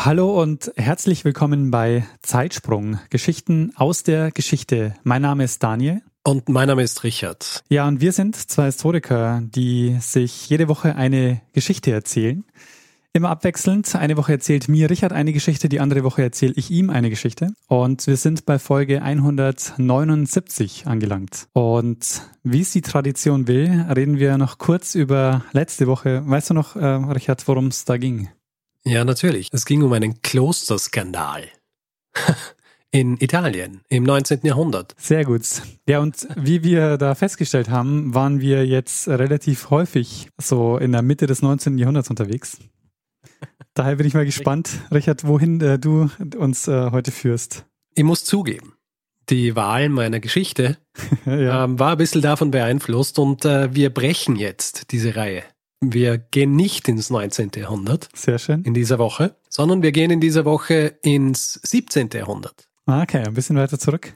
Hallo und herzlich willkommen bei Zeitsprung, Geschichten aus der Geschichte. Mein Name ist Daniel. Und mein Name ist Richard. Ja, und wir sind zwei Historiker, die sich jede Woche eine Geschichte erzählen. Immer abwechselnd. Eine Woche erzählt mir Richard eine Geschichte, die andere Woche erzähle ich ihm eine Geschichte. Und wir sind bei Folge 179 angelangt. Und wie es die Tradition will, reden wir noch kurz über letzte Woche. Weißt du noch, äh, Richard, worum es da ging? Ja, natürlich. Es ging um einen Klosterskandal. In Italien im 19. Jahrhundert. Sehr gut. Ja, und wie wir da festgestellt haben, waren wir jetzt relativ häufig so in der Mitte des 19. Jahrhunderts unterwegs. Daher bin ich mal gespannt, Richard, wohin äh, du uns äh, heute führst. Ich muss zugeben, die Wahl meiner Geschichte ja. ähm, war ein bisschen davon beeinflusst und äh, wir brechen jetzt diese Reihe. Wir gehen nicht ins 19. Jahrhundert. Sehr schön. In dieser Woche, sondern wir gehen in dieser Woche ins 17. Jahrhundert. Ah, okay, ein bisschen weiter zurück.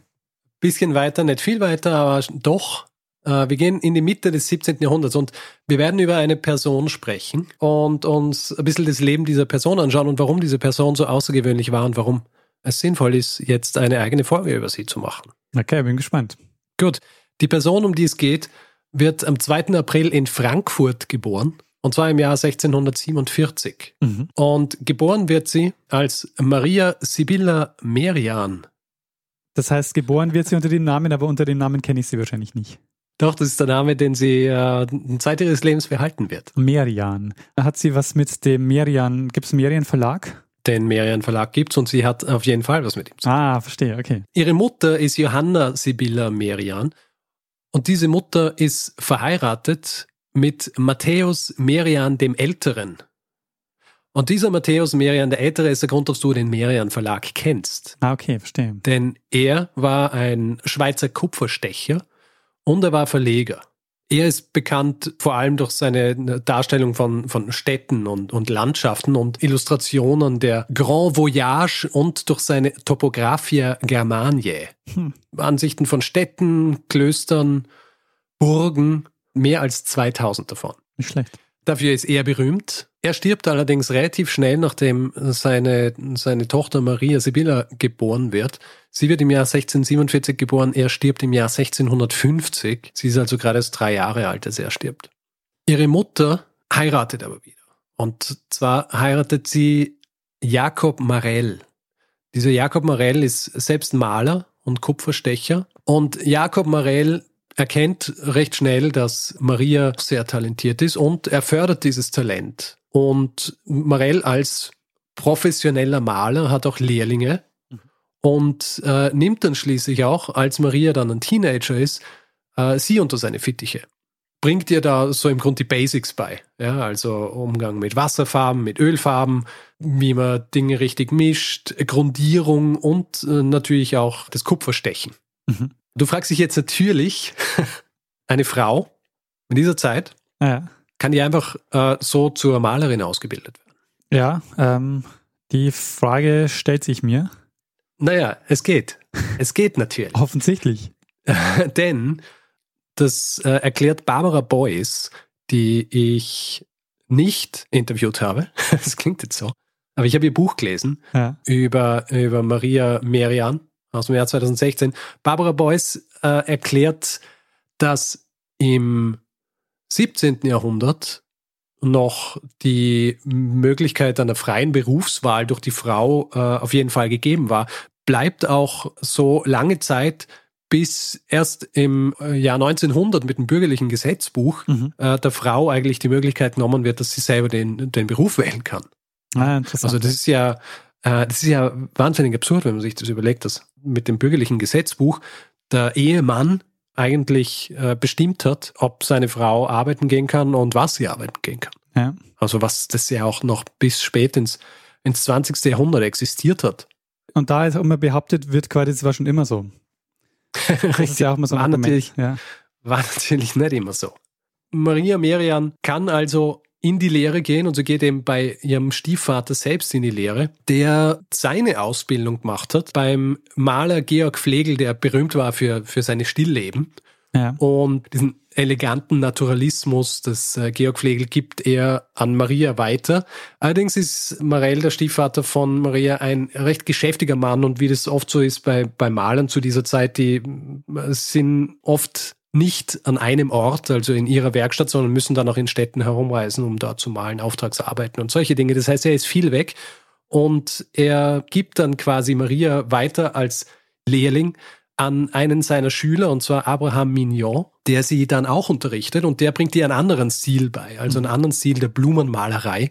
Bisschen weiter, nicht viel weiter, aber doch. Äh, wir gehen in die Mitte des 17. Jahrhunderts und wir werden über eine Person sprechen und uns ein bisschen das Leben dieser Person anschauen und warum diese Person so außergewöhnlich war und warum es sinnvoll ist, jetzt eine eigene Folge über sie zu machen. Okay, bin gespannt. Gut. Die Person, um die es geht, wird am 2. April in Frankfurt geboren. Und zwar im Jahr 1647. Mhm. Und geboren wird sie als Maria Sibylla Merian. Das heißt, geboren wird sie unter dem Namen, aber unter dem Namen kenne ich sie wahrscheinlich nicht. Doch, das ist der Name, den sie äh, Zeit ihres Lebens behalten wird. Merian. Hat sie was mit dem Merian, gibt es Merian Verlag? Den Merian Verlag gibt es und sie hat auf jeden Fall was mit ihm zu tun. Ah, verstehe, okay. Ihre Mutter ist Johanna Sibylla Merian und diese Mutter ist verheiratet mit Matthäus Merian dem Älteren. Und dieser Matthäus Merian der Ältere ist der Grund, dass du den Merian Verlag kennst. Ah, okay, verstehe. Denn er war ein Schweizer Kupferstecher und er war Verleger. Er ist bekannt vor allem durch seine Darstellung von, von Städten und, und Landschaften und Illustrationen der Grand Voyage und durch seine Topographia Germaniae. Hm. Ansichten von Städten, Klöstern, Burgen, mehr als 2000 davon. Nicht schlecht. Dafür ist er berühmt. Er stirbt allerdings relativ schnell, nachdem seine, seine Tochter Maria Sibylla geboren wird. Sie wird im Jahr 1647 geboren, er stirbt im Jahr 1650. Sie ist also gerade erst drei Jahre alt, als er stirbt. Ihre Mutter heiratet aber wieder. Und zwar heiratet sie Jakob Marell. Dieser Jakob Marell ist selbst Maler und Kupferstecher. Und Jakob Marell erkennt recht schnell, dass Maria sehr talentiert ist und er fördert dieses Talent. Und Marell als professioneller Maler hat auch Lehrlinge mhm. und äh, nimmt dann schließlich auch, als Maria dann ein Teenager ist, äh, sie unter seine Fittiche. Bringt ihr da so im Grunde die Basics bei. Ja, also Umgang mit Wasserfarben, mit Ölfarben, wie man Dinge richtig mischt, Grundierung und äh, natürlich auch das Kupferstechen. Mhm. Du fragst dich jetzt natürlich, eine Frau in dieser Zeit ja. kann die einfach äh, so zur Malerin ausgebildet werden? Ja, ähm, die Frage stellt sich mir. Naja, es geht. Es geht natürlich. Offensichtlich. Denn das äh, erklärt Barbara Boyce, die ich nicht interviewt habe. das klingt jetzt so. Aber ich habe ihr Buch gelesen ja. über, über Maria Merian aus dem Jahr 2016. Barbara Boyce äh, erklärt, dass im 17. Jahrhundert noch die Möglichkeit einer freien Berufswahl durch die Frau äh, auf jeden Fall gegeben war, bleibt auch so lange Zeit, bis erst im äh, Jahr 1900 mit dem bürgerlichen Gesetzbuch mhm. äh, der Frau eigentlich die Möglichkeit genommen wird, dass sie selber den, den Beruf wählen kann. Ah, also das ist ja äh, das ist ja wahnsinnig absurd, wenn man sich das überlegt, dass mit dem bürgerlichen Gesetzbuch der Ehemann eigentlich äh, bestimmt hat, ob seine Frau arbeiten gehen kann und was sie arbeiten gehen kann. Ja. Also was das ja auch noch bis spät ins ins 20. Jahrhundert existiert hat. Und da ist auch immer behauptet wird, quasi, das war schon immer so. Das ist ja auch immer so ein war natürlich, Ja. war natürlich nicht immer so. Maria Merian kann also in die Lehre gehen und sie geht eben bei ihrem Stiefvater selbst in die Lehre, der seine Ausbildung gemacht hat beim Maler Georg Flegel, der berühmt war für, für seine Stillleben. Ja. Und diesen eleganten Naturalismus des äh, Georg Flegel gibt er an Maria weiter. Allerdings ist Marell, der Stiefvater von Maria, ein recht geschäftiger Mann und wie das oft so ist bei, bei Malern zu dieser Zeit, die äh, sind oft nicht an einem Ort, also in ihrer Werkstatt, sondern müssen dann auch in Städten herumreisen, um dort zu malen, Auftragsarbeiten und solche Dinge. Das heißt, er ist viel weg und er gibt dann quasi Maria weiter als Lehrling an einen seiner Schüler, und zwar Abraham Mignon, der sie dann auch unterrichtet und der bringt ihr einen anderen Stil bei, also einen anderen Stil der Blumenmalerei.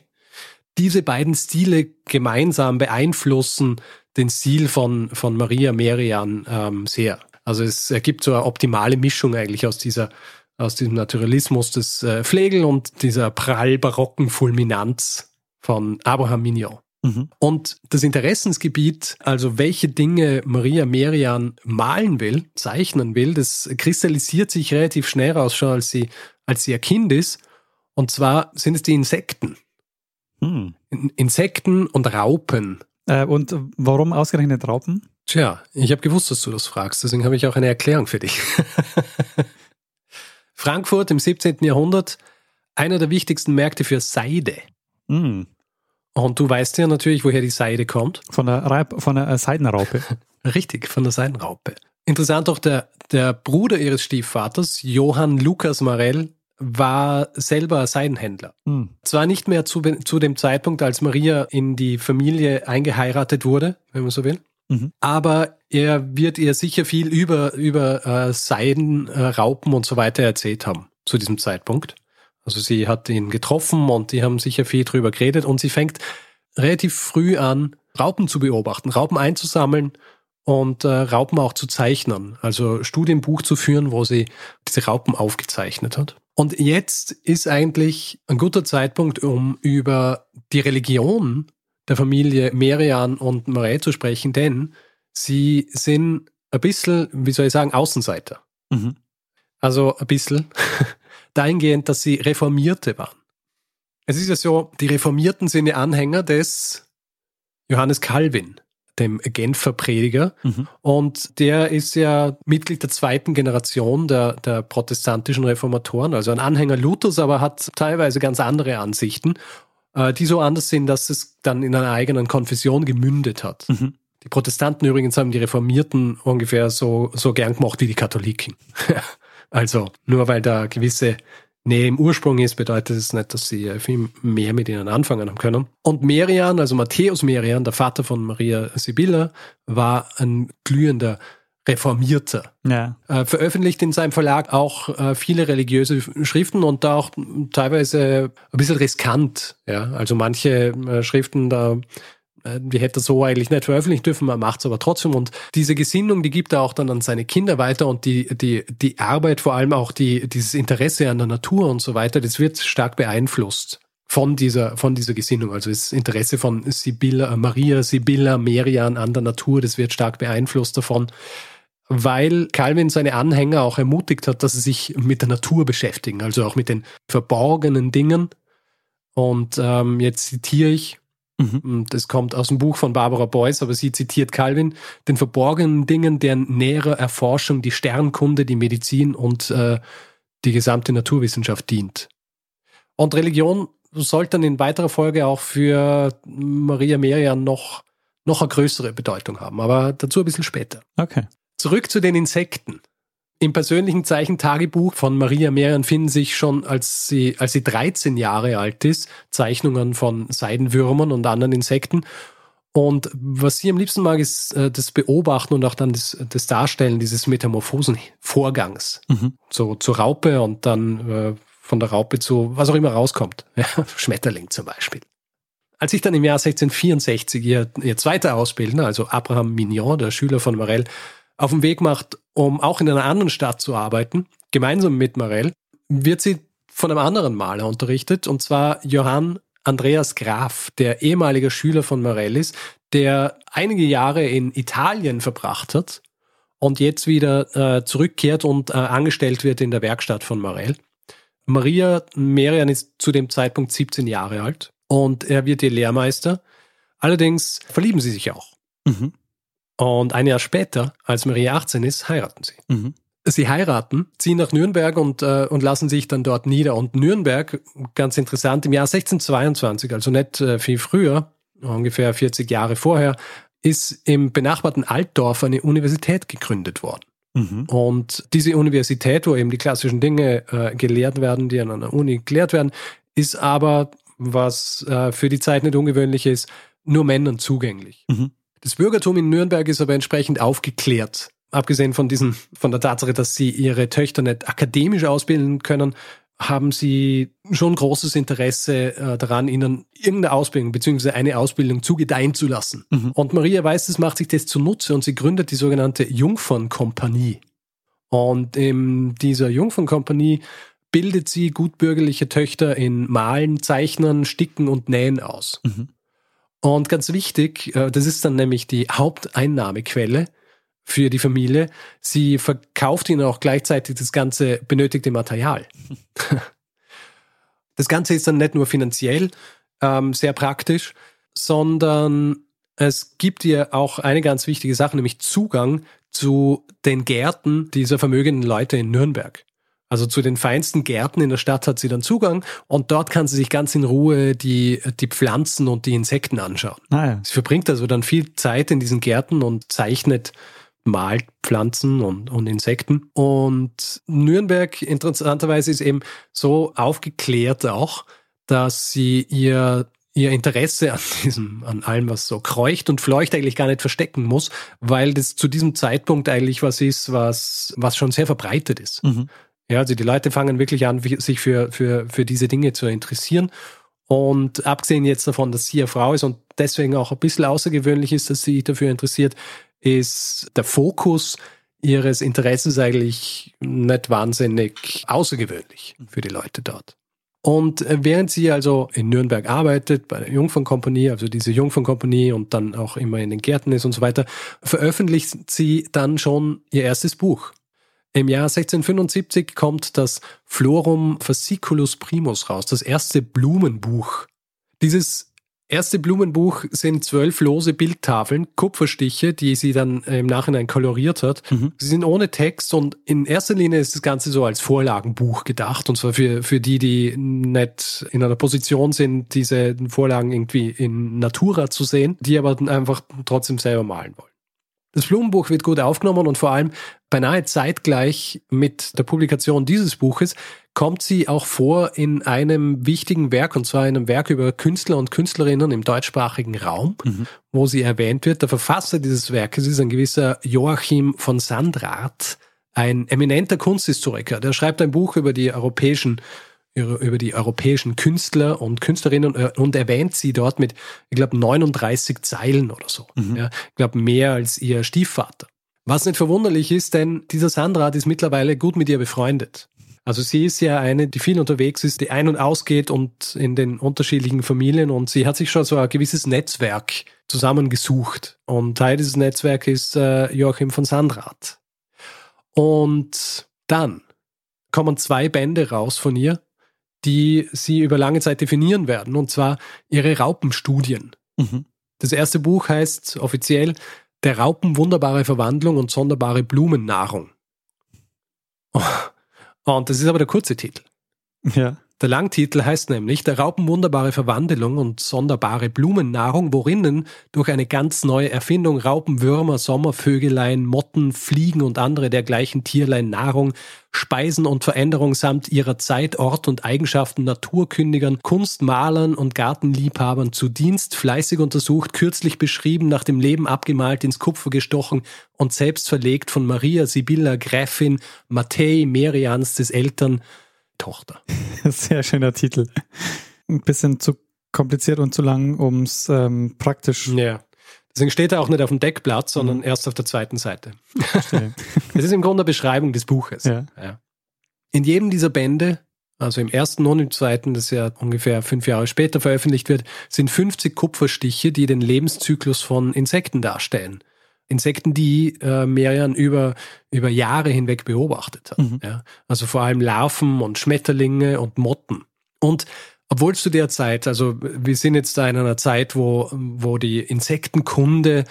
Diese beiden Stile gemeinsam beeinflussen den Stil von, von Maria Merian ähm, sehr. Also es ergibt so eine optimale Mischung eigentlich aus dieser aus diesem Naturalismus des äh, Flegel und dieser prall-barocken Fulminanz von Abraham Mignon. Mhm. Und das Interessensgebiet, also welche Dinge Maria Merian malen will, zeichnen will, das kristallisiert sich relativ schnell raus, schon als sie, als sie ein Kind ist. Und zwar sind es die Insekten. Hm. In- Insekten und Raupen. Äh, und warum ausgerechnet Raupen? Tja, ich habe gewusst, dass du das fragst, deswegen habe ich auch eine Erklärung für dich. Frankfurt im 17. Jahrhundert, einer der wichtigsten Märkte für Seide. Hm. Und du weißt ja natürlich, woher die Seide kommt. Von der, Reib von der äh, Seidenraupe. Richtig, von der Seidenraupe. Interessant auch, der, der Bruder ihres Stiefvaters, Johann Lukas Marell, war selber Seidenhändler. Hm. Zwar nicht mehr zu, zu dem Zeitpunkt, als Maria in die Familie eingeheiratet wurde, wenn man so will, Mhm. aber er wird ihr sicher viel über, über äh, Seiden, äh, Raupen und so weiter erzählt haben zu diesem Zeitpunkt. Also sie hat ihn getroffen und die haben sicher viel drüber geredet und sie fängt relativ früh an, Raupen zu beobachten, Raupen einzusammeln und äh, Raupen auch zu zeichnen. Also Studienbuch zu führen, wo sie diese Raupen aufgezeichnet hat. Und jetzt ist eigentlich ein guter Zeitpunkt, um über die Religion der Familie Merian und Marei zu sprechen, denn sie sind ein bisschen, wie soll ich sagen, Außenseiter. Mhm. Also ein bisschen dahingehend, dass sie Reformierte waren. Es ist ja so, die Reformierten sind ja Anhänger des Johannes Calvin, dem Genfer Prediger. Mhm. Und der ist ja Mitglied der zweiten Generation der, der protestantischen Reformatoren, also ein Anhänger Luthers, aber hat teilweise ganz andere Ansichten, äh, die so anders sind, dass es dann in einer eigenen Konfession gemündet hat. Mhm. Die Protestanten übrigens haben die Reformierten ungefähr so, so gern gemacht wie die Katholiken. also nur weil da gewisse Nähe im Ursprung ist, bedeutet es nicht, dass sie äh, viel mehr mit ihnen anfangen haben können. Und Merian, also Matthäus Merian, der Vater von Maria Sibylla, war ein glühender Reformierter. Ja. Äh, veröffentlicht in seinem Verlag auch äh, viele religiöse Schriften und da auch teilweise ein bisschen riskant. Ja? Also manche äh, Schriften, da äh, die hätte er so eigentlich nicht veröffentlichen dürfen, man macht es aber trotzdem. Und diese Gesinnung, die gibt er auch dann an seine Kinder weiter und die, die, die Arbeit, vor allem auch die, dieses Interesse an der Natur und so weiter, das wird stark beeinflusst von dieser, von dieser Gesinnung. Also das Interesse von Sibylla, Maria, Sibylla, Merian an der Natur, das wird stark beeinflusst davon, weil Calvin seine Anhänger auch ermutigt hat, dass sie sich mit der Natur beschäftigen, also auch mit den verborgenen Dingen. Und ähm, jetzt zitiere ich, Mhm. und das kommt aus dem Buch von Barbara Beuys, aber sie zitiert Calvin, den verborgenen Dingen, deren nähere Erforschung die Sternkunde, die Medizin und äh, die gesamte Naturwissenschaft dient. Und Religion sollte dann in weiterer Folge auch für Maria Merian noch, noch eine größere Bedeutung haben, aber dazu ein bisschen später. Okay. Zurück zu den Insekten. Im persönlichen Zeichentagebuch von Maria Merian finden sich schon, als sie, als sie 13 Jahre alt ist, Zeichnungen von Seidenwürmern und anderen Insekten. Und was sie am liebsten mag, ist äh, das Beobachten und auch dann das, das Darstellen dieses Metamorphosenvorgangs. Mhm. So zur Raupe und dann äh, von der Raupe zu was auch immer rauskommt. Ja, Schmetterling zum Beispiel. Als ich dann im Jahr 1664 ihr, ihr zweiter Ausbildner, also Abraham Mignon, der Schüler von Morel, auf den Weg macht, um auch in einer anderen Stadt zu arbeiten, gemeinsam mit Morel, wird sie von einem anderen Maler unterrichtet, und zwar Johann Andreas Graf, der ehemalige Schüler von Morell ist, der einige Jahre in Italien verbracht hat und jetzt wieder äh, zurückkehrt und äh, angestellt wird in der Werkstatt von Morell. Maria Merian ist zu dem Zeitpunkt 17 Jahre alt und er wird ihr Lehrmeister. Allerdings verlieben sie sich auch. Mhm. Und ein Jahr später, als Maria 18 ist, heiraten sie. Mhm. Sie heiraten, ziehen nach Nürnberg und, äh, und lassen sich dann dort nieder. Und Nürnberg, ganz interessant, im Jahr 1622, also nicht äh, viel früher, ungefähr 40 Jahre vorher, ist im benachbarten Altdorf eine Universität gegründet worden. Mhm. Und diese Universität, wo eben die klassischen Dinge äh, gelehrt werden, die an einer Uni gelehrt werden, ist aber, was äh, für die Zeit nicht ungewöhnlich ist, nur Männern zugänglich. Mhm. Das Bürgertum in Nürnberg ist aber entsprechend aufgeklärt. Abgesehen von diesen, von der Tatsache, dass sie ihre Töchter nicht akademisch ausbilden können, haben sie schon großes Interesse äh, daran, ihnen irgendeine Ausbildung bzw. eine Ausbildung zugedeihen zu lassen. Mhm. Und Maria Weiß, das macht sich das zunutze und sie gründet die sogenannte Jungfernkompanie. Und in dieser Jungfernkompanie bildet sie gutbürgerliche Töchter in Malen, Zeichnen, Sticken und Nähen aus. Mhm. Und ganz wichtig, äh, das ist dann nämlich die Haupteinnahmequelle für die Familie. Sie verkauft ihnen auch gleichzeitig das ganze benötigte Material. Das Ganze ist dann nicht nur finanziell ähm, sehr praktisch, sondern es gibt ihr auch eine ganz wichtige Sache, nämlich Zugang zu den Gärten dieser vermögenden Leute in Nürnberg. Also zu den feinsten Gärten in der Stadt hat sie dann Zugang und dort kann sie sich ganz in Ruhe die, die Pflanzen und die Insekten anschauen. Ah, ja. Sie verbringt also dann viel Zeit in diesen Gärten und zeichnet, malt Pflanzen und, und Insekten. Und Nürnberg interessanterweise ist eben so aufgeklärt auch, dass sie ihr ihr Interesse an diesem, an allem, was so kreucht und fleucht, eigentlich gar nicht verstecken muss, weil das zu diesem Zeitpunkt eigentlich was ist, was, was schon sehr verbreitet ist. Mhm. Ja, also die Leute fangen wirklich an, sich für, für, für diese Dinge zu interessieren. Und abgesehen jetzt davon, dass sie eine Frau ist und deswegen auch ein bisschen außergewöhnlich ist, dass sie sich dafür interessiert, ist der Fokus ihres Interesses eigentlich nicht wahnsinnig außergewöhnlich für die Leute dort. Und äh, während sie also in Nürnberg arbeitet, bei der Jungfernkompanie, also diese Jungfernkompanie und dann auch immer in den Gärten ist und so weiter, veröffentlicht sie dann schon ihr erstes Buch. Im Jahr 1675 kommt das Florum Fasciculus Primus raus, das erste Blumenbuch. Dieses erste Blumenbuch sind zwölf lose Bildtafeln, Kupferstiche, die sie dann im Nachhinein koloriert hat. Mhm. Sie sind ohne Text und in erster Linie ist das Ganze so als Vorlagenbuch gedacht und zwar für, für die, die nicht in einer Position sind, diese Vorlagen irgendwie in Natura zu sehen, die aber dann einfach trotzdem selber malen wollen. Das Blumenbuch wird gut aufgenommen und vor allem beinahe zeitgleich mit der Publikation dieses Buches kommt sie auch vor in einem wichtigen Werk, und zwar in einem Werk über Künstler und Künstlerinnen im deutschsprachigen Raum, Mhm. wo sie erwähnt wird. Der Verfasser dieses Werkes ist ein gewisser Joachim von Sandrath, ein eminenter Kunsthistoriker. Der schreibt ein Buch über die europäischen über die europäischen Künstler und Künstlerinnen äh, und erwähnt sie dort mit, ich glaube, 39 Zeilen oder so. Mhm. Ja, ich glaube, mehr als ihr Stiefvater. Was nicht verwunderlich ist, denn dieser Sandrat ist mittlerweile gut mit ihr befreundet. Also sie ist ja eine, die viel unterwegs ist, die ein- und ausgeht und in den unterschiedlichen Familien und sie hat sich schon so ein gewisses Netzwerk zusammengesucht. Und Teil dieses Netzwerks ist äh, Joachim von Sandrath. Und dann kommen zwei Bände raus von ihr, die sie über lange Zeit definieren werden, und zwar ihre Raupenstudien. Mhm. Das erste Buch heißt offiziell Der Raupen wunderbare Verwandlung und sonderbare Blumennahrung. Oh, Und das ist aber der kurze Titel. Ja. Der Langtitel heißt nämlich Der Raupen wunderbare Verwandlung und sonderbare Blumennahrung, worinnen durch eine ganz neue Erfindung Raupen, Würmer, Sommervögelein, Motten, Fliegen und andere dergleichen Tierlein Nahrung, Speisen und Veränderung samt ihrer Zeit, Ort und Eigenschaften Naturkündigern, Kunstmalern und Gartenliebhabern zu Dienst fleißig untersucht, kürzlich beschrieben, nach dem Leben abgemalt, ins Kupfer gestochen und selbst verlegt von Maria Sibylla Gräfin Mattei Merians des Eltern Tochter. Sehr schöner Titel. Ein bisschen zu kompliziert und zu lang, um es ähm, praktisch Ja. Deswegen steht er auch nicht auf dem Deckblatt, sondern Mhm. erst auf der zweiten Seite. Es ist im Grunde eine Beschreibung des Buches. ja. Ja. In jedem dieser Bände also im ersten und im zweiten, das ja ungefähr fünf Jahre später veröffentlicht wird, sind 50 Kupferstiche, die den Lebenszyklus von Insekten darstellen. Insekten, die äh, Merian über, über Jahre hinweg beobachtet hat. Mhm. Ja? Also vor allem Larven und Schmetterlinge und Motten. Und obwohl zu der Zeit, also wir sind jetzt da in einer Zeit, wo, wo die Insektenkunde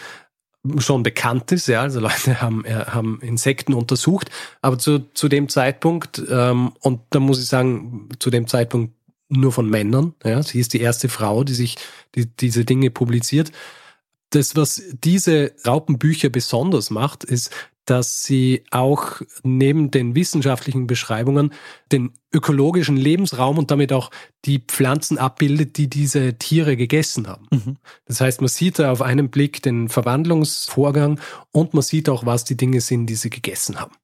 schon bekannt ist, ja, also Leute haben, äh, haben Insekten untersucht, aber zu, zu dem Zeitpunkt, ähm, und da muss ich sagen, zu dem Zeitpunkt nur von Männern, ja, sie ist die erste Frau, die sich die, diese Dinge publiziert. Das, was diese Raupenbücher besonders macht, ist, dass sie auch neben den wissenschaftlichen Beschreibungen den ökologischen Lebensraum und damit auch die Pflanzen abbildet, die diese Tiere gegessen haben. Mhm. Das heißt, man sieht da auf einen Blick den Verwandlungsvorgang und man sieht auch, was die Dinge sind, die sie gegessen haben.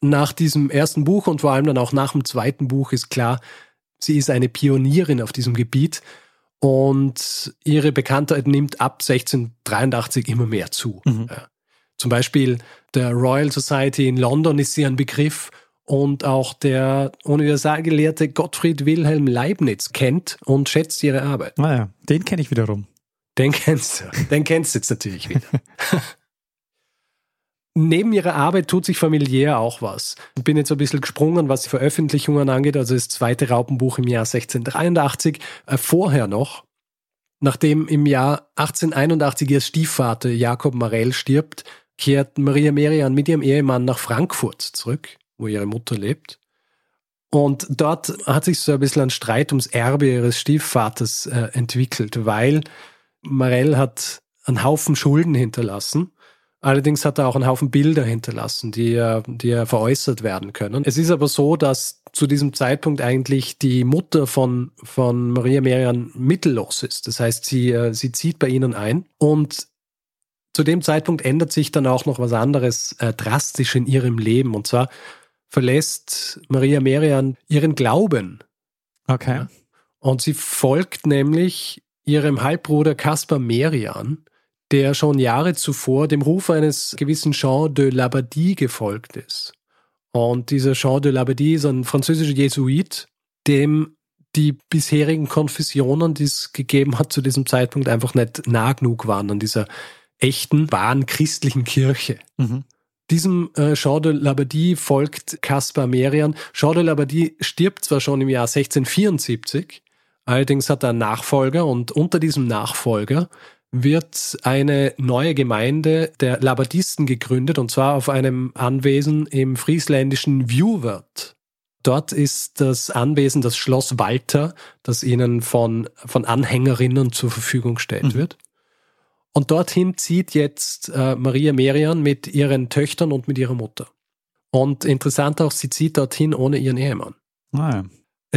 Nach diesem ersten Buch und vor allem dann auch nach dem zweiten Buch ist klar, sie ist eine Pionierin auf diesem Gebiet und ihre Bekanntheit nimmt ab 1683 immer mehr zu. Mhm. Ja. Zum Beispiel der Royal Society in London ist sie ein Begriff und auch der Universalgelehrte Gottfried Wilhelm Leibniz kennt und schätzt ihre Arbeit. Naja, ah den kenne ich wiederum. Den kennst du. Den kennst du jetzt natürlich wieder. Neben ihrer Arbeit tut sich familiär auch was. Ich bin jetzt ein bisschen gesprungen, was die Veröffentlichungen angeht, also das zweite Raupenbuch im Jahr 1683. Äh, vorher noch, nachdem im Jahr 1881 ihr Stiefvater Jakob Marell stirbt, kehrt Maria Merian mit ihrem Ehemann nach Frankfurt zurück, wo ihre Mutter lebt. Und dort hat sich so ein bisschen ein Streit ums Erbe ihres Stiefvaters äh, entwickelt, weil Marell hat einen Haufen Schulden hinterlassen. Allerdings hat er auch einen Haufen Bilder hinterlassen, die, äh, die ja veräußert werden können. Es ist aber so, dass zu diesem Zeitpunkt eigentlich die Mutter von, von Maria Merian mittellos ist. Das heißt, sie, äh, sie zieht bei ihnen ein und zu dem Zeitpunkt ändert sich dann auch noch was anderes äh, drastisch in ihrem Leben. Und zwar verlässt Maria Merian ihren Glauben. Okay. Und sie folgt nämlich ihrem Halbbruder Caspar Merian, der schon Jahre zuvor dem Ruf eines gewissen Jean de Labadie gefolgt ist. Und dieser Jean de Labadie ist ein französischer Jesuit, dem die bisherigen Konfessionen, die es gegeben hat zu diesem Zeitpunkt, einfach nicht nah genug waren an dieser echten, wahren christlichen Kirche. Mhm. Diesem äh, Jean de Labadie folgt Caspar Merian. Jean de Labadie stirbt zwar schon im Jahr 1674, allerdings hat er einen Nachfolger und unter diesem Nachfolger wird eine neue Gemeinde der Labadisten gegründet und zwar auf einem Anwesen im friesländischen Viewwert. Dort ist das Anwesen das Schloss Walter, das ihnen von, von Anhängerinnen zur Verfügung gestellt mhm. wird. Und dorthin zieht jetzt äh, Maria Merian mit ihren Töchtern und mit ihrer Mutter. Und interessant auch, sie zieht dorthin ohne ihren Ehemann. Ah, ja.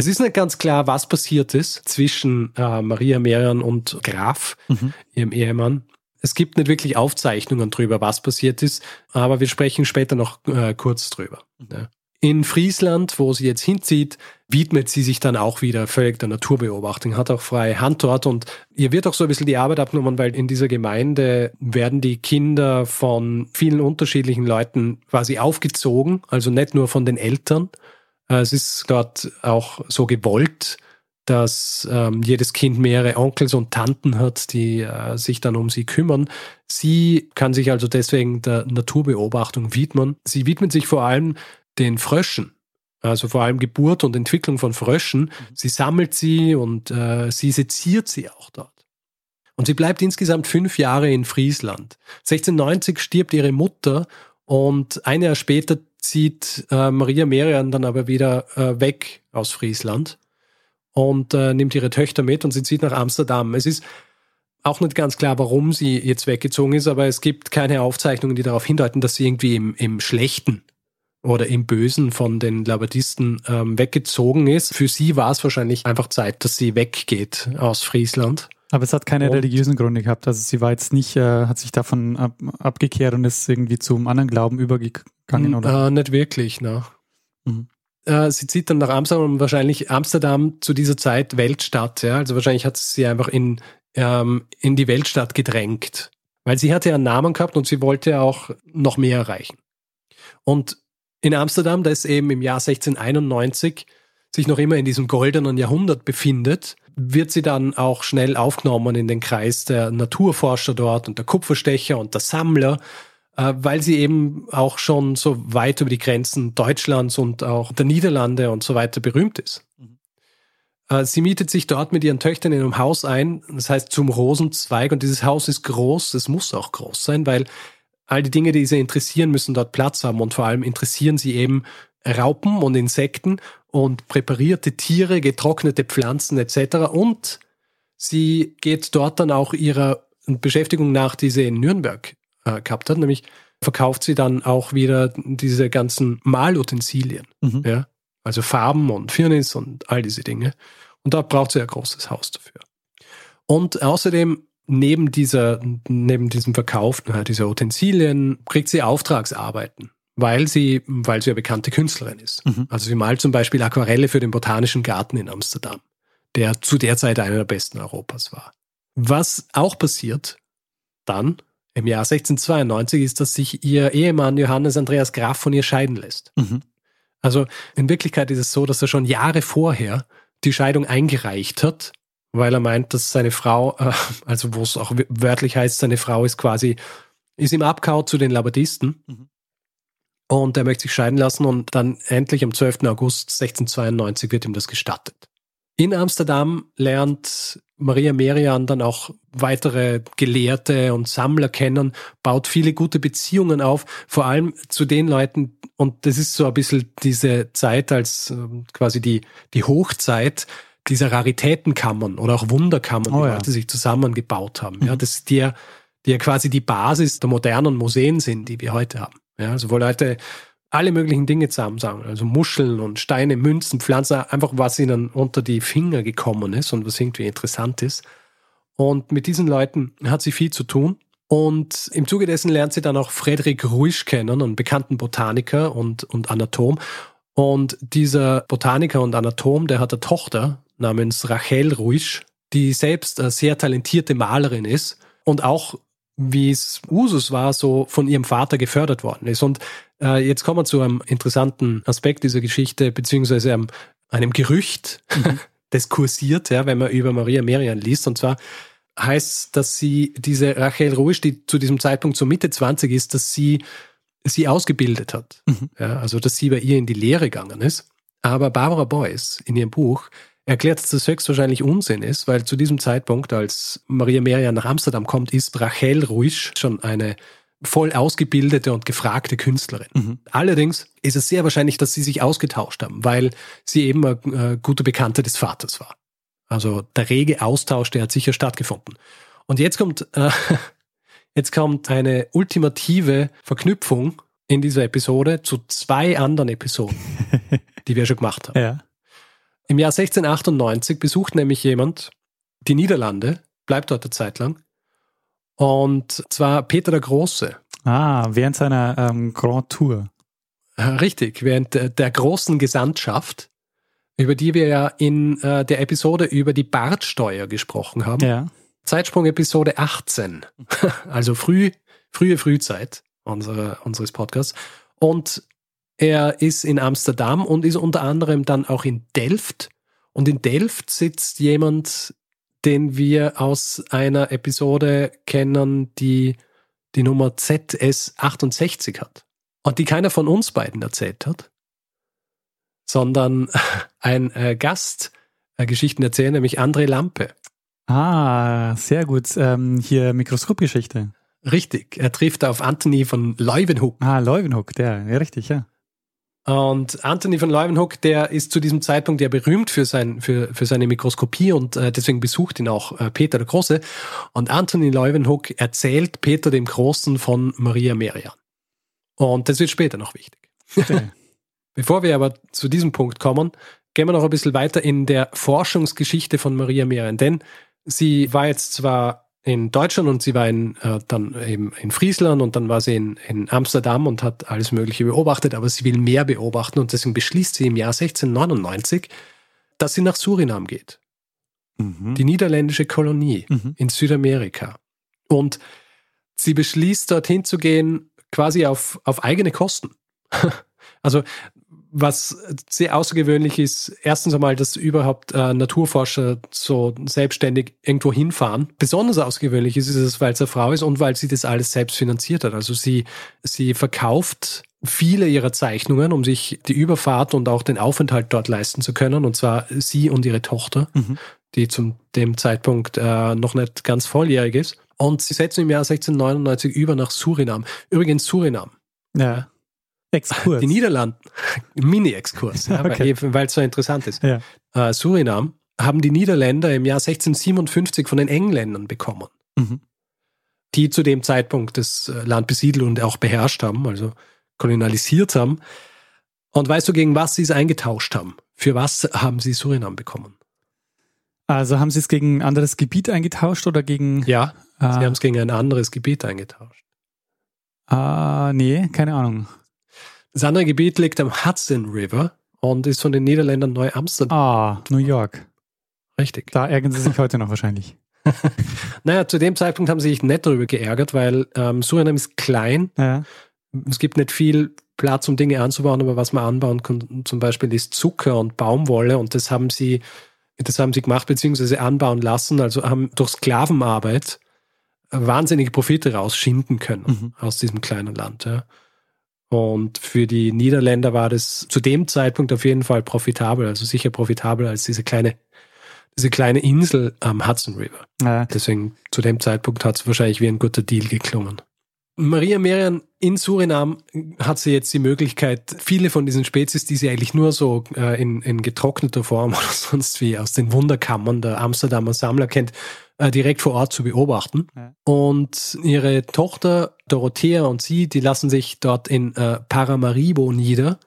Es ist nicht ganz klar, was passiert ist zwischen äh, Maria Merian und Graf, mhm. ihrem Ehemann. Es gibt nicht wirklich Aufzeichnungen darüber, was passiert ist, aber wir sprechen später noch äh, kurz drüber. Ja. In Friesland, wo sie jetzt hinzieht, widmet sie sich dann auch wieder völlig der Naturbeobachtung, hat auch freie Hand dort und ihr wird auch so ein bisschen die Arbeit abgenommen, weil in dieser Gemeinde werden die Kinder von vielen unterschiedlichen Leuten quasi aufgezogen, also nicht nur von den Eltern. Äh, es ist dort auch so gewollt, dass ähm, jedes Kind mehrere Onkels und Tanten hat, die äh, sich dann um sie kümmern. Sie kann sich also deswegen der Naturbeobachtung widmen. Sie widmet sich vor allem den Fröschen, also vor allem Geburt und Entwicklung von Fröschen. Mhm. Sie sammelt sie und äh, sie seziert sie auch dort. Und sie bleibt insgesamt fünf Jahre in Friesland. 1690 stirbt ihre Mutter und ein Jahr später zieht äh, Maria Merian dann aber wieder äh, weg aus Friesland und äh, nimmt ihre Töchter mit und sie zieht nach Amsterdam. Es ist auch nicht ganz klar, warum sie jetzt weggezogen ist, aber es gibt keine Aufzeichnungen, die darauf hindeuten, dass sie irgendwie im, im Schlechten oder im Bösen von den Labadisten ähm, weggezogen ist. Für sie war es wahrscheinlich einfach Zeit, dass sie weggeht aus Friesland. Aber es hat keine und, religiösen Gründe gehabt. Also sie war jetzt nicht, äh, hat sich davon ab, abgekehrt und ist irgendwie zum anderen Glauben übergegangen, oder? Äh, nicht wirklich, ne. Mhm. Äh, sie zieht dann nach Amsterdam und wahrscheinlich Amsterdam zu dieser Zeit Weltstadt, ja. Also wahrscheinlich hat sie einfach in, ähm, in die Weltstadt gedrängt. Weil sie hatte ja einen Namen gehabt und sie wollte auch noch mehr erreichen. Und in Amsterdam, da ist eben im Jahr 1691 sich noch immer in diesem goldenen Jahrhundert befindet, wird sie dann auch schnell aufgenommen in den Kreis der Naturforscher dort und der Kupferstecher und der Sammler, äh, weil sie eben auch schon so weit über die Grenzen Deutschlands und auch der Niederlande und so weiter berühmt ist. Mhm. Äh, sie mietet sich dort mit ihren Töchtern in einem Haus ein, das heißt zum Rosenzweig und dieses Haus ist groß, es muss auch groß sein, weil all die Dinge, die sie interessieren, müssen dort Platz haben und vor allem interessieren sie eben Raupen und Insekten und präparierte Tiere, getrocknete Pflanzen etc. Und sie geht dort dann auch ihrer Beschäftigung nach, die sie in Nürnberg äh, gehabt hat, nämlich verkauft sie dann auch wieder diese ganzen Malutensilien, mhm. ja, also Farben und Firnis und all diese Dinge. Und da braucht sie ein großes Haus dafür. Und außerdem neben dieser, neben diesem Verkauf dieser Utensilien kriegt sie Auftragsarbeiten, weil sie, weil sie eine bekannte Künstlerin ist. Mhm. Also sie malt zum Beispiel Aquarelle für den Botanischen Garten in Amsterdam, der zu der Zeit einer der besten Europas war. Was auch passiert dann im Jahr 1692 ist, dass sich ihr Ehemann Johannes Andreas Graf von ihr scheiden lässt. Mhm. Also in Wirklichkeit ist es so, dass er schon Jahre vorher die Scheidung eingereicht hat, weil er meint, dass seine Frau, äh, also wo es auch wörtlich heißt, seine Frau ist quasi, ist im Abkau zu den Labadisten. Mhm. Und er möchte sich scheiden lassen und dann endlich am 12. August 1692 wird ihm das gestattet. In Amsterdam lernt Maria Merian dann auch weitere Gelehrte und Sammler kennen, baut viele gute Beziehungen auf, vor allem zu den Leuten, und das ist so ein bisschen diese Zeit als ähm, quasi die, die Hochzeit dieser Raritätenkammern oder auch Wunderkammern, oh, die ja. Leute sich zusammengebaut haben. Mhm. Ja, das, die ja, die ja quasi die Basis der modernen Museen sind, die wir heute haben. Ja, also wo Leute alle möglichen Dinge zusammen sagen, also Muscheln und Steine, Münzen, Pflanzen, einfach was ihnen unter die Finger gekommen ist und was irgendwie interessant ist. Und mit diesen Leuten hat sie viel zu tun. Und im Zuge dessen lernt sie dann auch Friedrich Ruisch kennen, einen bekannten Botaniker und, und Anatom. Und dieser Botaniker und Anatom, der hat eine Tochter namens Rachel Ruisch, die selbst eine sehr talentierte Malerin ist und auch, wie es Usus war, so von ihrem Vater gefördert worden ist. Und äh, jetzt kommen wir zu einem interessanten Aspekt dieser Geschichte, beziehungsweise einem, einem Gerücht, mhm. das kursiert, ja, wenn man über Maria Merian liest. Und zwar heißt, dass sie, diese Rachel Ruisch, die zu diesem Zeitpunkt so Mitte 20 ist, dass sie sie ausgebildet hat. Mhm. Ja, also, dass sie bei ihr in die Lehre gegangen ist. Aber Barbara Boyce in ihrem Buch erklärt, dass das höchstwahrscheinlich Unsinn ist, weil zu diesem Zeitpunkt, als Maria Merian nach Amsterdam kommt, ist Rachel Ruisch schon eine voll ausgebildete und gefragte Künstlerin. Mhm. Allerdings ist es sehr wahrscheinlich, dass sie sich ausgetauscht haben, weil sie eben eine gute Bekannte des Vaters war. Also der rege Austausch, der hat sicher stattgefunden. Und jetzt kommt, äh, jetzt kommt eine ultimative Verknüpfung in dieser Episode zu zwei anderen Episoden, die wir schon gemacht haben. Ja. Im Jahr 1698 besucht nämlich jemand die Niederlande, bleibt dort eine Zeit lang und zwar Peter der Große. Ah, während seiner ähm, Grand Tour. Richtig, während der großen Gesandtschaft, über die wir ja in äh, der Episode über die Bartsteuer gesprochen haben. Ja. Zeitsprung Episode 18, also früh, frühe Frühzeit unserer, unseres Podcasts. Und er ist in Amsterdam und ist unter anderem dann auch in Delft. Und in Delft sitzt jemand, den wir aus einer Episode kennen, die die Nummer ZS68 hat. Und die keiner von uns beiden erzählt hat, sondern ein äh, Gast äh, Geschichten erzählen, nämlich André Lampe. Ah, sehr gut. Ähm, hier Mikroskopgeschichte. Richtig. Er trifft auf Anthony von Leuwenhoek. Ah, Leuwenhoek, der, ja, richtig, ja. Und Anthony von Leuwenhoek, der ist zu diesem Zeitpunkt ja berühmt für, sein, für, für seine Mikroskopie und äh, deswegen besucht ihn auch äh, Peter der Große. Und Anthony Leuwenhoek erzählt Peter dem Großen von Maria Merian. Und das wird später noch wichtig. Okay. Bevor wir aber zu diesem Punkt kommen, gehen wir noch ein bisschen weiter in der Forschungsgeschichte von Maria Merian. Denn sie war jetzt zwar in Deutschland und sie war in, äh, dann eben in Friesland und dann war sie in, in Amsterdam und hat alles Mögliche beobachtet, aber sie will mehr beobachten und deswegen beschließt sie im Jahr 1699, dass sie nach Surinam geht. Mhm. Die niederländische Kolonie mhm. in Südamerika. Und sie beschließt, dorthin zu gehen, quasi auf, auf eigene Kosten. also was sehr außergewöhnlich ist, erstens einmal, dass überhaupt äh, Naturforscher so selbstständig irgendwo hinfahren. Besonders außergewöhnlich ist es, weil es eine Frau ist und weil sie das alles selbst finanziert hat. Also sie, sie verkauft viele ihrer Zeichnungen, um sich die Überfahrt und auch den Aufenthalt dort leisten zu können. Und zwar sie und ihre Tochter, mhm. die zum dem Zeitpunkt äh, noch nicht ganz volljährig ist. Und sie setzen im Jahr 1699 über nach Surinam. Übrigens Surinam. Ja. Exkurs. Die Niederlande, Mini-Exkurs, ja, okay. weil es so interessant ist. Ja. Äh, Surinam haben die Niederländer im Jahr 1657 von den Engländern bekommen, mhm. die zu dem Zeitpunkt das äh, Land besiedelt und auch beherrscht haben, also kolonialisiert haben. Und weißt du, gegen was sie es eingetauscht haben? Für was haben sie Surinam bekommen? Also haben sie es gegen ein anderes Gebiet eingetauscht oder gegen. Ja, äh, sie haben es gegen ein anderes Gebiet eingetauscht. Ah, nee, keine Ahnung. Das andere Gebiet liegt am Hudson River und ist von den Niederländern Neu-Amsterdam. Ah, New York. Richtig. Da ärgern sie sich heute noch wahrscheinlich. naja, zu dem Zeitpunkt haben sie sich nicht darüber geärgert, weil ähm, Surinam ist klein. Ja. Es gibt nicht viel Platz, um Dinge anzubauen, aber was man anbauen kann, zum Beispiel ist Zucker und Baumwolle und das haben sie, das haben sie gemacht beziehungsweise anbauen lassen, also haben durch Sklavenarbeit wahnsinnige Profite rausschinden können mhm. aus diesem kleinen Land. Ja. Und für die Niederländer war das zu dem Zeitpunkt auf jeden Fall profitabel, also sicher profitabler als diese kleine, diese kleine Insel am Hudson River. Ja. Deswegen zu dem Zeitpunkt hat es wahrscheinlich wie ein guter Deal geklungen. Maria Merian in Surinam hat sie jetzt die Möglichkeit, viele von diesen Spezies, die sie eigentlich nur so äh, in, in getrockneter Form oder sonst wie aus den Wunderkammern der Amsterdamer Sammler kennt, äh, direkt vor Ort zu beobachten. Ja. Und ihre Tochter Dorothea und sie, die lassen sich dort in äh, Paramaribo nieder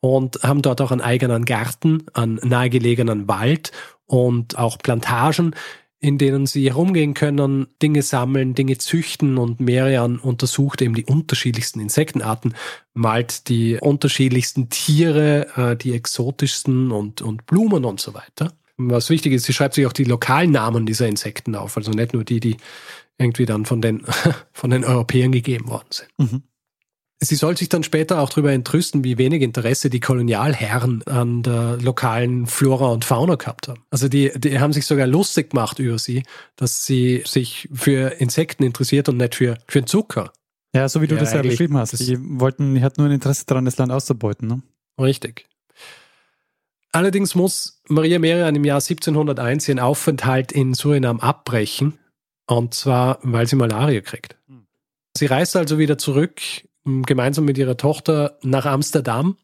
und haben dort auch einen eigenen Garten, einen nahegelegenen Wald und auch Plantagen, in denen sie herumgehen können, Dinge sammeln, Dinge züchten und Merian untersucht eben die unterschiedlichsten Insektenarten, malt die unterschiedlichsten Tiere, äh, die exotischsten und, und Blumen und so weiter. Was wichtig ist, sie schreibt sich auch die lokalen Namen dieser Insekten auf, also nicht nur die, die irgendwie dann von den, von den Europäern gegeben worden sind. Mhm. Sie soll sich dann später auch darüber entrüsten, wie wenig Interesse die Kolonialherren an der lokalen Flora und Fauna gehabt haben. Also die, die haben sich sogar lustig gemacht über sie, dass sie sich für Insekten interessiert und nicht für, für den Zucker. Ja, so wie du ja, das ja beschrieben hast. Die wollten, die hatten nur ein Interesse daran, das Land auszubeuten. Ne? Richtig. Allerdings muss Maria Merian im Jahr 1701 ihren Aufenthalt in Surinam abbrechen. Und zwar, weil sie Malaria kriegt. Hm. Sie reist also wieder zurück, gemeinsam mit ihrer Tochter nach Amsterdam.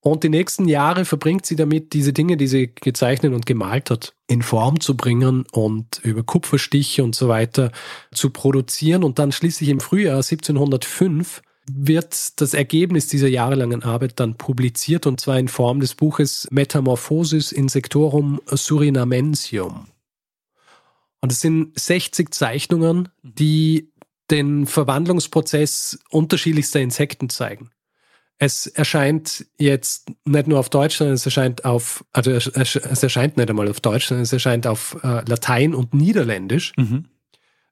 Und die nächsten Jahre verbringt sie damit, diese Dinge, die sie gezeichnet und gemalt hat, in Form zu bringen und über Kupferstiche und so weiter zu produzieren. Und dann schließlich im Frühjahr 1705 wird das Ergebnis dieser jahrelangen Arbeit dann publiziert und zwar in Form des Buches Metamorphosis Insectorum Surinamensium. Und es sind 60 Zeichnungen, die den Verwandlungsprozess unterschiedlichster Insekten zeigen. Es erscheint jetzt nicht nur auf Deutsch, sondern es erscheint auf, also es erscheint nicht einmal auf Deutsch, sondern es erscheint auf äh, Latein und Niederländisch. Mhm.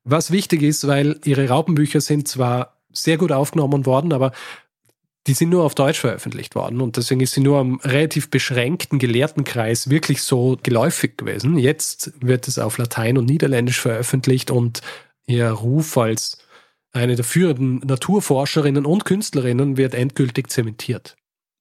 Was wichtig ist, weil ihre Raupenbücher sind zwar sehr gut aufgenommen worden, aber die sind nur auf Deutsch veröffentlicht worden und deswegen ist sie nur am relativ beschränkten Gelehrtenkreis wirklich so geläufig gewesen. Jetzt wird es auf Latein und Niederländisch veröffentlicht und ihr Ruf als eine der führenden Naturforscherinnen und Künstlerinnen wird endgültig zementiert.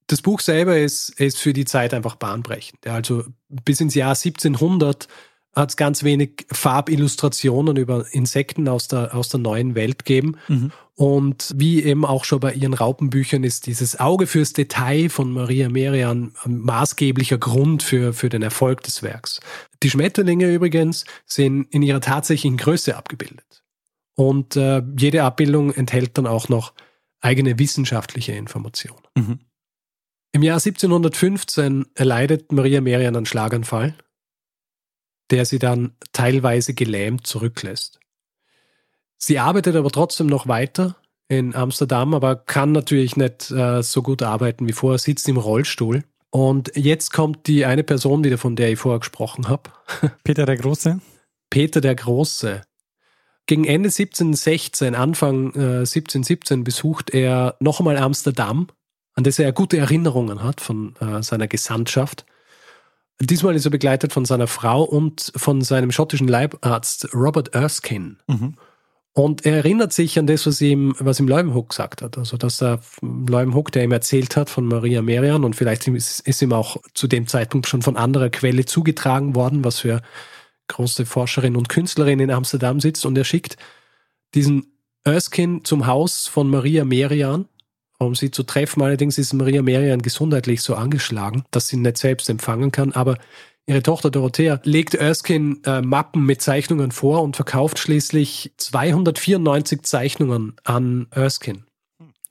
Das Buch selber ist, ist für die Zeit einfach bahnbrechend. Also bis ins Jahr 1700 hat es ganz wenig Farbillustrationen über Insekten aus der, aus der neuen Welt gegeben. Mhm. Und wie eben auch schon bei ihren Raupenbüchern ist dieses Auge fürs Detail von Maria Merian ein maßgeblicher Grund für, für den Erfolg des Werks. Die Schmetterlinge übrigens sind in ihrer tatsächlichen Größe abgebildet. Und äh, jede Abbildung enthält dann auch noch eigene wissenschaftliche Informationen. Mhm. Im Jahr 1715 erleidet Maria Merian einen Schlaganfall der sie dann teilweise gelähmt zurücklässt. Sie arbeitet aber trotzdem noch weiter in Amsterdam, aber kann natürlich nicht äh, so gut arbeiten wie vorher, sitzt im Rollstuhl. Und jetzt kommt die eine Person wieder, von der ich vorher gesprochen habe. Peter der Große. Peter der Große. Gegen Ende 1716, Anfang äh, 1717 besucht er nochmal Amsterdam an das er gute Erinnerungen hat von äh, seiner Gesandtschaft. Diesmal ist er begleitet von seiner Frau und von seinem schottischen Leibarzt Robert Erskine. Mhm. Und er erinnert sich an das, was ihm, was ihm Leuwenhoek gesagt hat. Also, dass er Leuwenhoek, der ihm erzählt hat von Maria Merian und vielleicht ist, ist ihm auch zu dem Zeitpunkt schon von anderer Quelle zugetragen worden, was für große Forscherin und Künstlerin in Amsterdam sitzt und er schickt diesen Erskine zum Haus von Maria Merian, um sie zu treffen. Allerdings ist Maria Merian gesundheitlich so angeschlagen, dass sie nicht selbst empfangen kann, aber Ihre Tochter Dorothea legt Erskine äh, Mappen mit Zeichnungen vor und verkauft schließlich 294 Zeichnungen an Erskine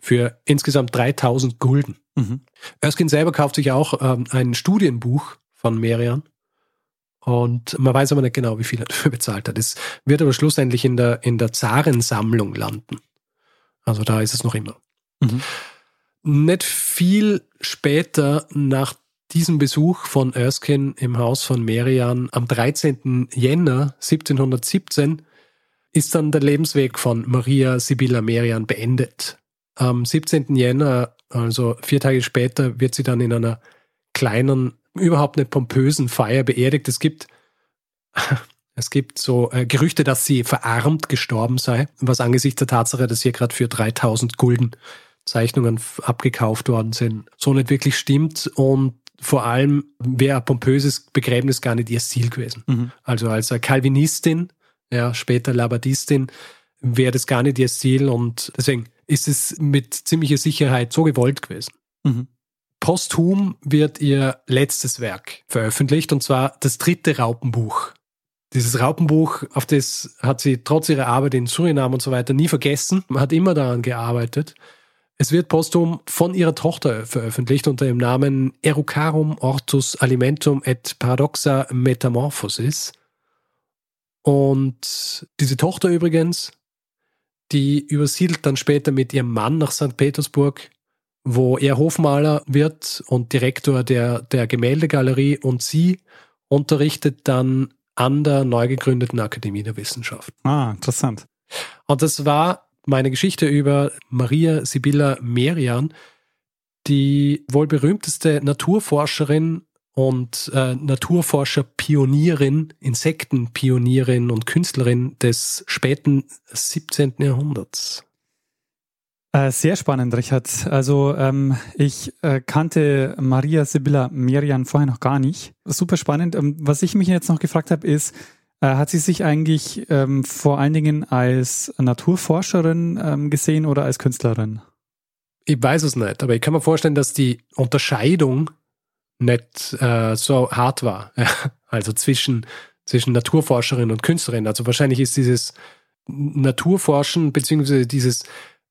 für insgesamt 3000 Gulden. Mhm. Erskine selber kauft sich auch ähm, ein Studienbuch von Merian und man weiß aber nicht genau, wie viel er dafür bezahlt hat. Es wird aber schlussendlich in der, in der Zarensammlung landen. Also da ist es noch immer. Mhm. Nicht viel später, nach diesem Besuch von Erskine im Haus von Merian am 13. Jänner 1717 ist dann der Lebensweg von Maria Sibylla Merian beendet. Am 17. Jänner, also vier Tage später, wird sie dann in einer kleinen, überhaupt nicht pompösen Feier beerdigt. Es gibt, es gibt so äh, Gerüchte, dass sie verarmt gestorben sei, was angesichts der Tatsache, dass sie gerade für 3000 Gulden Zeichnungen abgekauft worden sind, so nicht wirklich stimmt. Und vor allem wäre ein pompöses Begräbnis gar nicht ihr Ziel gewesen. Mhm. Also als Calvinistin, ja, später Labadistin, wäre das gar nicht ihr Ziel und deswegen ist es mit ziemlicher Sicherheit so gewollt gewesen. Mhm. Posthum wird ihr letztes Werk veröffentlicht und zwar das dritte Raupenbuch. Dieses Raupenbuch, auf das hat sie trotz ihrer Arbeit in Suriname und so weiter nie vergessen. Man hat immer daran gearbeitet. Es wird posthum von ihrer Tochter veröffentlicht unter dem Namen Erucarum Ortus Alimentum et Paradoxa Metamorphosis. Und diese Tochter übrigens, die übersiedelt dann später mit ihrem Mann nach St. Petersburg, wo er Hofmaler wird und Direktor der, der Gemäldegalerie und sie unterrichtet dann an der neu gegründeten Akademie der Wissenschaft. Ah, interessant. Und das war meine Geschichte über Maria Sibylla Merian, die wohl berühmteste Naturforscherin und äh, Naturforscher-Pionierin, Insektenpionierin und Künstlerin des späten 17. Jahrhunderts. Äh, sehr spannend, Richard. Also ähm, ich äh, kannte Maria Sibylla Merian vorher noch gar nicht. Super spannend. Ähm, was ich mich jetzt noch gefragt habe, ist, äh, hat sie sich eigentlich ähm, vor allen Dingen als Naturforscherin ähm, gesehen oder als Künstlerin? Ich weiß es nicht, aber ich kann mir vorstellen, dass die Unterscheidung nicht äh, so hart war. also zwischen, zwischen Naturforscherin und Künstlerin. Also wahrscheinlich ist dieses Naturforschen beziehungsweise dieses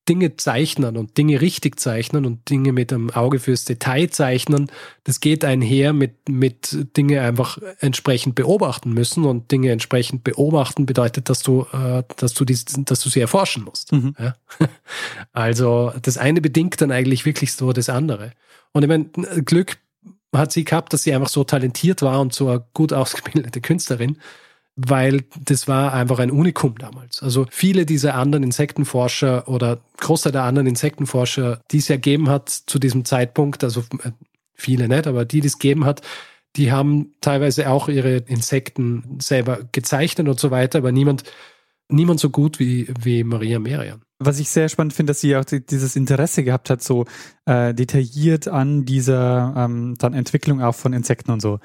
Dinge zeichnen und Dinge richtig zeichnen und Dinge mit einem Auge fürs Detail zeichnen, das geht einher mit, mit Dinge einfach entsprechend beobachten müssen und Dinge entsprechend beobachten bedeutet, dass du, äh, dass du, dies, dass du sie erforschen musst. Mhm. Ja? Also das eine bedingt dann eigentlich wirklich so das andere. Und ich meine, Glück hat sie gehabt, dass sie einfach so talentiert war und so eine gut ausgebildete Künstlerin weil das war einfach ein Unikum damals. Also viele dieser anderen Insektenforscher oder Großteil der anderen Insektenforscher, die es ergeben hat zu diesem Zeitpunkt, also äh, viele nicht, aber die, die es gegeben hat, die haben teilweise auch ihre Insekten selber gezeichnet und so weiter, aber niemand, niemand so gut wie, wie Maria Merian. Was ich sehr spannend finde, dass sie auch dieses Interesse gehabt hat, so äh, detailliert an dieser ähm, dann Entwicklung auch von Insekten und so.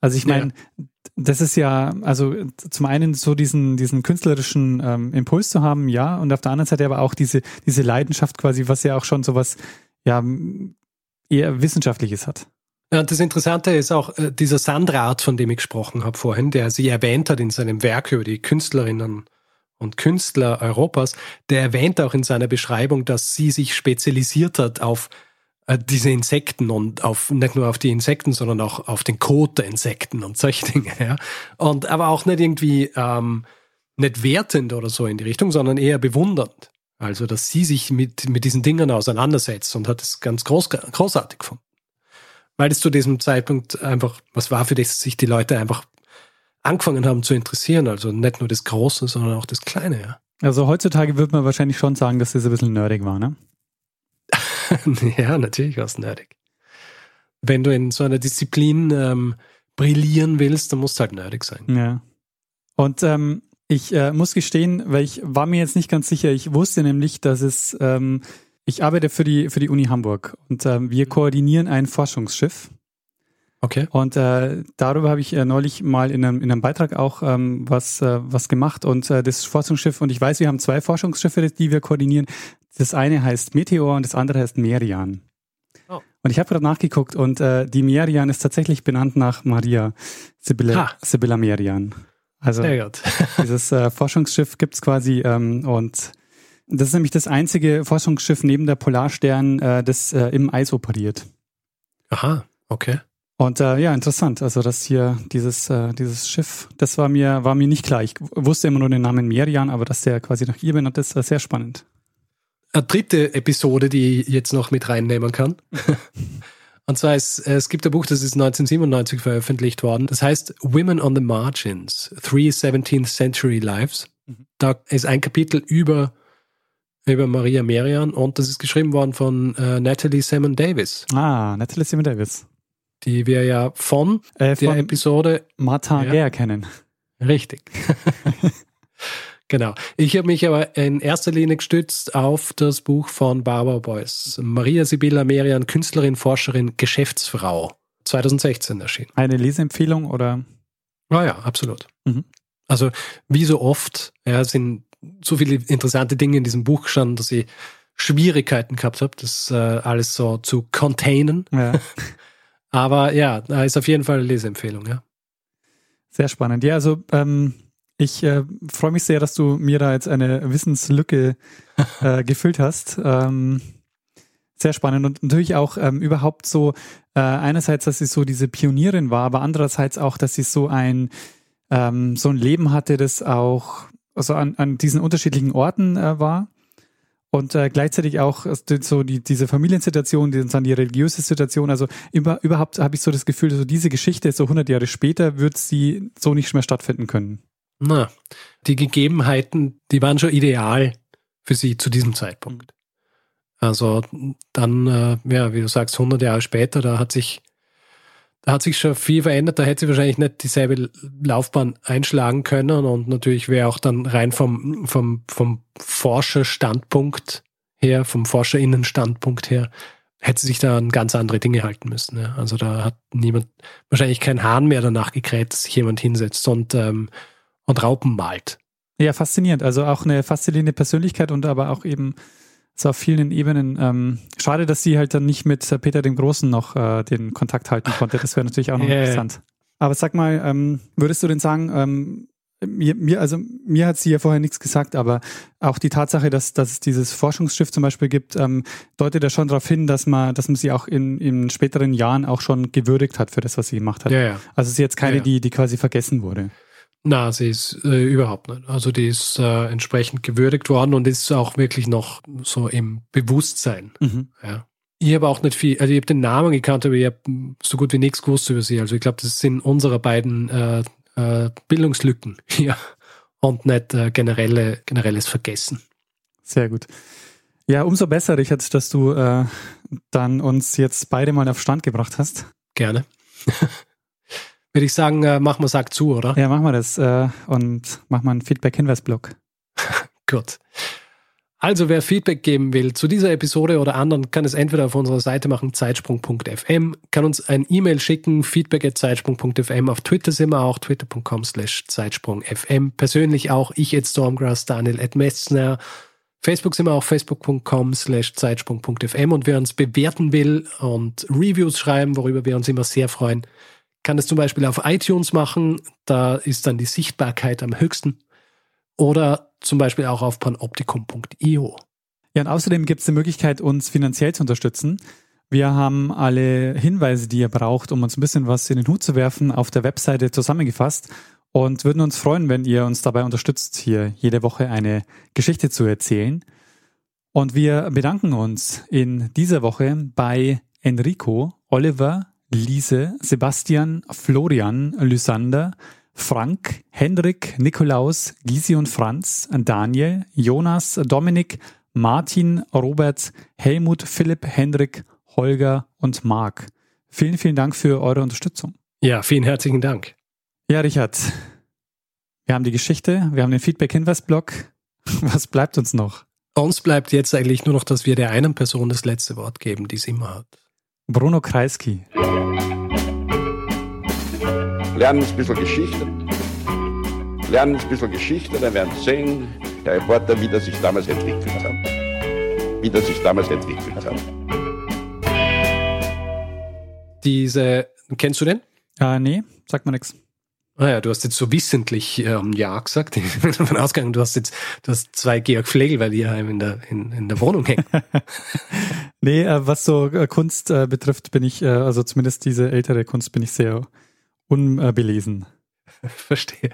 Also ich meine, ja. das ist ja, also zum einen so diesen, diesen künstlerischen ähm, Impuls zu haben, ja, und auf der anderen Seite aber auch diese, diese Leidenschaft quasi, was ja auch schon sowas, ja, eher Wissenschaftliches hat. Ja, und das Interessante ist auch äh, dieser Sandrat, von dem ich gesprochen habe vorhin, der sie erwähnt hat in seinem Werk über die Künstlerinnen und Künstler Europas, der erwähnt auch in seiner Beschreibung, dass sie sich spezialisiert hat auf diese Insekten und auf nicht nur auf die Insekten, sondern auch auf den Kot der Insekten und solche Dinge. Ja. Und aber auch nicht irgendwie ähm, nicht wertend oder so in die Richtung, sondern eher bewundernd. Also, dass sie sich mit, mit diesen Dingen auseinandersetzt und hat es ganz groß, großartig gefunden. Weil es zu diesem Zeitpunkt einfach was war, für das sich die Leute einfach angefangen haben zu interessieren. Also nicht nur das Große, sondern auch das Kleine, ja. Also heutzutage würde man wahrscheinlich schon sagen, dass das ein bisschen nerdig war, ne? ja, natürlich war es nerdig. Wenn du in so einer Disziplin ähm, brillieren willst, dann musst du halt nerdig sein. Ja. Und ähm, ich äh, muss gestehen, weil ich war mir jetzt nicht ganz sicher, ich wusste nämlich, dass es, ähm, ich arbeite für die, für die Uni Hamburg und ähm, wir koordinieren ein Forschungsschiff. Okay. Und äh, darüber habe ich äh, neulich mal in einem, in einem Beitrag auch ähm, was, äh, was gemacht. Und äh, das Forschungsschiff, und ich weiß, wir haben zwei Forschungsschiffe, die wir koordinieren. Das eine heißt Meteor und das andere heißt Merian. Oh. Und ich habe gerade nachgeguckt und äh, die Merian ist tatsächlich benannt nach Maria Sibylla, Sibylla Merian. Also dieses äh, Forschungsschiff gibt's quasi ähm, und das ist nämlich das einzige Forschungsschiff neben der Polarstern, äh, das äh, im Eis operiert. Aha, okay. Und äh, ja, interessant. Also dass hier dieses äh, dieses Schiff, das war mir war mir nicht klar. Ich wusste immer nur den Namen Merian, aber dass der quasi nach ihr benannt ist, war sehr spannend. Eine dritte Episode, die ich jetzt noch mit reinnehmen kann. Und zwar ist, es gibt ein Buch, das ist 1997 veröffentlicht worden. Das heißt Women on the Margins, Three 17th Century Lives. Mhm. Da ist ein Kapitel über, über Maria Merian und das ist geschrieben worden von äh, Natalie Simon Davis. Ah, Natalie Simon Davis. Die wir ja von, äh, von der Episode Martin ja, Gare kennen. Richtig. Genau. Ich habe mich aber in erster Linie gestützt auf das Buch von Barbara Beuys. Maria Sibylla Merian, Künstlerin, Forscherin, Geschäftsfrau. 2016 erschienen. Eine Leseempfehlung oder? Ah ja, absolut. Mhm. Also wie so oft, ja, sind so viele interessante Dinge in diesem Buch gestanden, dass ich Schwierigkeiten gehabt habe, das äh, alles so zu containen. Ja. Aber ja, da ist auf jeden Fall eine Leseempfehlung, ja. Sehr spannend. Ja, also ähm, ich äh, freue mich sehr, dass du mir da jetzt eine Wissenslücke äh, gefüllt hast. Ähm, sehr spannend und natürlich auch ähm, überhaupt so äh, einerseits, dass sie so diese Pionierin war, aber andererseits auch, dass sie so ein ähm, so ein Leben hatte, das auch also an, an diesen unterschiedlichen Orten äh, war und äh, gleichzeitig auch so die, diese Familiensituation, die, dann die religiöse Situation. Also über, überhaupt habe ich so das Gefühl, so diese Geschichte, so 100 Jahre später, wird sie so nicht mehr stattfinden können. Na, die Gegebenheiten, die waren schon ideal für sie zu diesem Zeitpunkt. Also dann, äh, ja, wie du sagst, 100 Jahre später, da hat sich, da hat sich schon viel verändert. Da hätte sie wahrscheinlich nicht dieselbe Laufbahn einschlagen können und natürlich wäre auch dann rein vom, vom, vom Forscherstandpunkt her, vom Forscherinnenstandpunkt her, hätte sie sich da an ganz andere Dinge halten müssen. Ja. Also da hat niemand, wahrscheinlich kein Hahn mehr danach gekräht, dass sich jemand hinsetzt und ähm, und Raupen malt. Ja, faszinierend. Also auch eine faszinierende Persönlichkeit und aber auch eben so auf vielen Ebenen. Ähm, schade, dass sie halt dann nicht mit Peter dem Großen noch äh, den Kontakt halten konnte. Das wäre natürlich auch noch yeah. interessant. Aber sag mal, ähm, würdest du denn sagen, ähm, mir, mir, also mir hat sie ja vorher nichts gesagt, aber auch die Tatsache, dass, dass es dieses Forschungsschiff zum Beispiel gibt, ähm, deutet ja schon darauf hin, dass man, dass man sie auch in, in späteren Jahren auch schon gewürdigt hat für das, was sie gemacht hat. Ja, ja. Also sie ist jetzt keine, ja. die, die quasi vergessen wurde. Na, sie ist äh, überhaupt nicht. Also die ist äh, entsprechend gewürdigt worden und ist auch wirklich noch so im Bewusstsein. Mhm. Ja. Ich habe auch nicht viel, also ich habe den Namen gekannt, aber ich habe so gut wie nichts gewusst über sie. Also ich glaube, das sind unsere beiden äh, äh, Bildungslücken hier und nicht äh, generelle, generelles Vergessen. Sehr gut. Ja, umso besser, Richard, dass du äh, dann uns jetzt beide mal auf Stand gebracht hast. Gerne. würde ich sagen, äh, machen wir Sack zu, oder? Ja, machen wir das äh, und machen wir einen Feedback-Hinweis-Blog. Gut. Also wer Feedback geben will zu dieser Episode oder anderen, kann es entweder auf unserer Seite machen, zeitsprung.fm, kann uns ein E-Mail schicken, feedback at zeitsprung.fm, auf Twitter sind wir auch, twitter.com slash zeitsprung.fm, persönlich auch, ich at Stormgrass, Daniel at Messner, Facebook sind wir auch, facebook.com slash zeitsprung.fm und wer uns bewerten will und Reviews schreiben, worüber wir uns immer sehr freuen, kann es zum Beispiel auf iTunes machen, da ist dann die Sichtbarkeit am höchsten. Oder zum Beispiel auch auf panoptikum.io. Ja, und außerdem gibt es die Möglichkeit, uns finanziell zu unterstützen. Wir haben alle Hinweise, die ihr braucht, um uns ein bisschen was in den Hut zu werfen, auf der Webseite zusammengefasst und würden uns freuen, wenn ihr uns dabei unterstützt, hier jede Woche eine Geschichte zu erzählen. Und wir bedanken uns in dieser Woche bei Enrico, Oliver, Lise, Sebastian, Florian, Lysander, Frank, Hendrik, Nikolaus, Gysi und Franz, Daniel, Jonas, Dominik, Martin, Robert, Helmut, Philipp, Hendrik, Holger und Marc. Vielen, vielen Dank für eure Unterstützung. Ja, vielen herzlichen Dank. Ja, Richard, wir haben die Geschichte, wir haben den Feedback-Hinweis-Blog. Was bleibt uns noch? Uns bleibt jetzt eigentlich nur noch, dass wir der einen Person das letzte Wort geben, die es immer hat. Bruno Kreisky. Lernen ein bisschen Geschichte. Lernen ein bisschen Geschichte, dann werden Sie sehen, der Reporter, wie das sich damals entwickelt hat. Wie das sich damals entwickelt hat. Diese, kennst du den? Äh, nee, sagt mir nichts. Ah ja, du hast jetzt so wissentlich ähm, Ja gesagt. Ich bin davon ausgegangen, du hast jetzt du hast zwei Georg Flegel bei dir in der, in, in der Wohnung hängen. nee, äh, was so äh, Kunst äh, betrifft, bin ich, äh, also zumindest diese ältere Kunst bin ich sehr unbelesen. Verstehe.